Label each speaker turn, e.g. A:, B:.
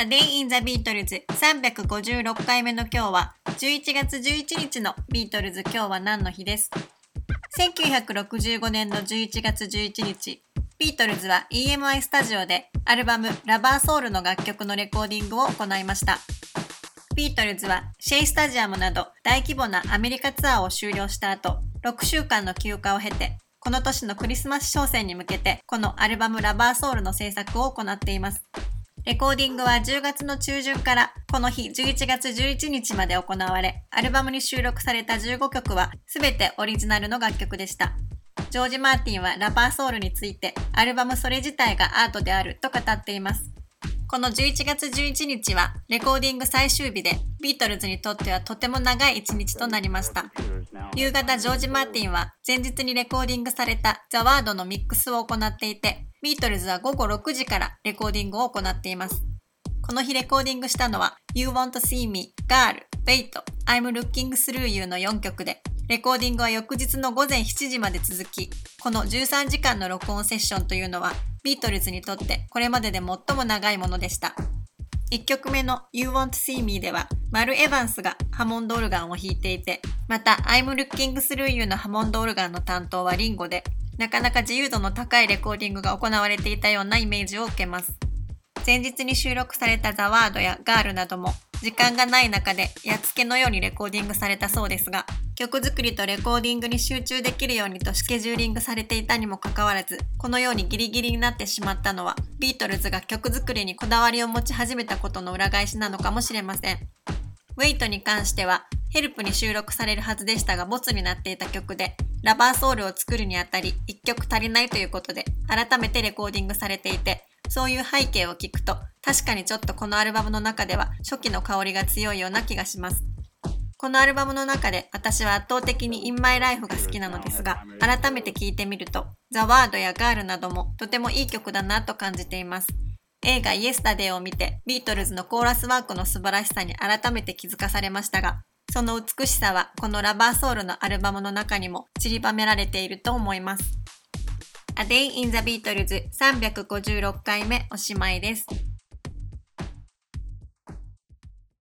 A: A Day in the Beatles 356回目の今日は11月11日のビートルズ今日は何の日です。1965年の11月11日ビートルズは EMI スタジオでアルバムラバーソウルの楽曲のレコーディングを行いました。ビートルズはシェイスタジアムなど大規模なアメリカツアーを終了した後6週間の休暇を経てこの年のクリスマス商戦に向けてこのアルバムラバーソウルの制作を行っています。レコーディングは10月の中旬からこの日11月11日まで行われ、アルバムに収録された15曲は全てオリジナルの楽曲でした。ジョージ・マーティンはラバーソウルについて、アルバムそれ自体がアートであると語っています。この11月11日はレコーディング最終日で、ビートルズにとってはとても長い一日となりました。夕方ジョージ・マーティンは前日にレコーディングされたザ・ワードのミックスを行っていて、ビートルズは午後6時からレコーディングを行っています。この日レコーディングしたのは You Want to See Me, Girl, Wait, I'm Looking Through You の4曲で、レコーディングは翌日の午前7時まで続き、この13時間の録音セッションというのはビートルズにとってこれまでで最も長いものでした。1曲目の You Want See Me では、マル・エヴァンスがハモンドオルガンを弾いていて、また I'm Looking Through You のハモンドオルガンの担当はリンゴで、なかなか自由度の高いレコーディングが行われていたようなイメージを受けます。前日に収録されたザワードやガールなども時間がない中でやっつけのようにレコーディングされたそうですが曲作りとレコーディングに集中できるようにとスケジューリングされていたにもかかわらずこのようにギリギリになってしまったのはビートルズが曲作りにこだわりを持ち始めたことの裏返しなのかもしれません。ウェイトに関してはヘルプに収録されるはずでしたがボツになっていた曲でラバーソウルを作るにあたり1曲足りないということで改めてレコーディングされていてそういう背景を聞くと確かにちょっとこのアルバムの中では初期の香りが強いような気がします。このアルバムの中で私は圧倒的に In My Life が好きなのですが改めて聴いてみると The Word や Girl などもとてもいい曲だなと感じています映画 Yesterday を見てビートルズのコーラスワークの素晴らしさに改めて気づかされましたがその美しさはこのラバーソウルのアルバムの中にも散りばめられていると思います。A Day in the Beatles 356回目おしまいです。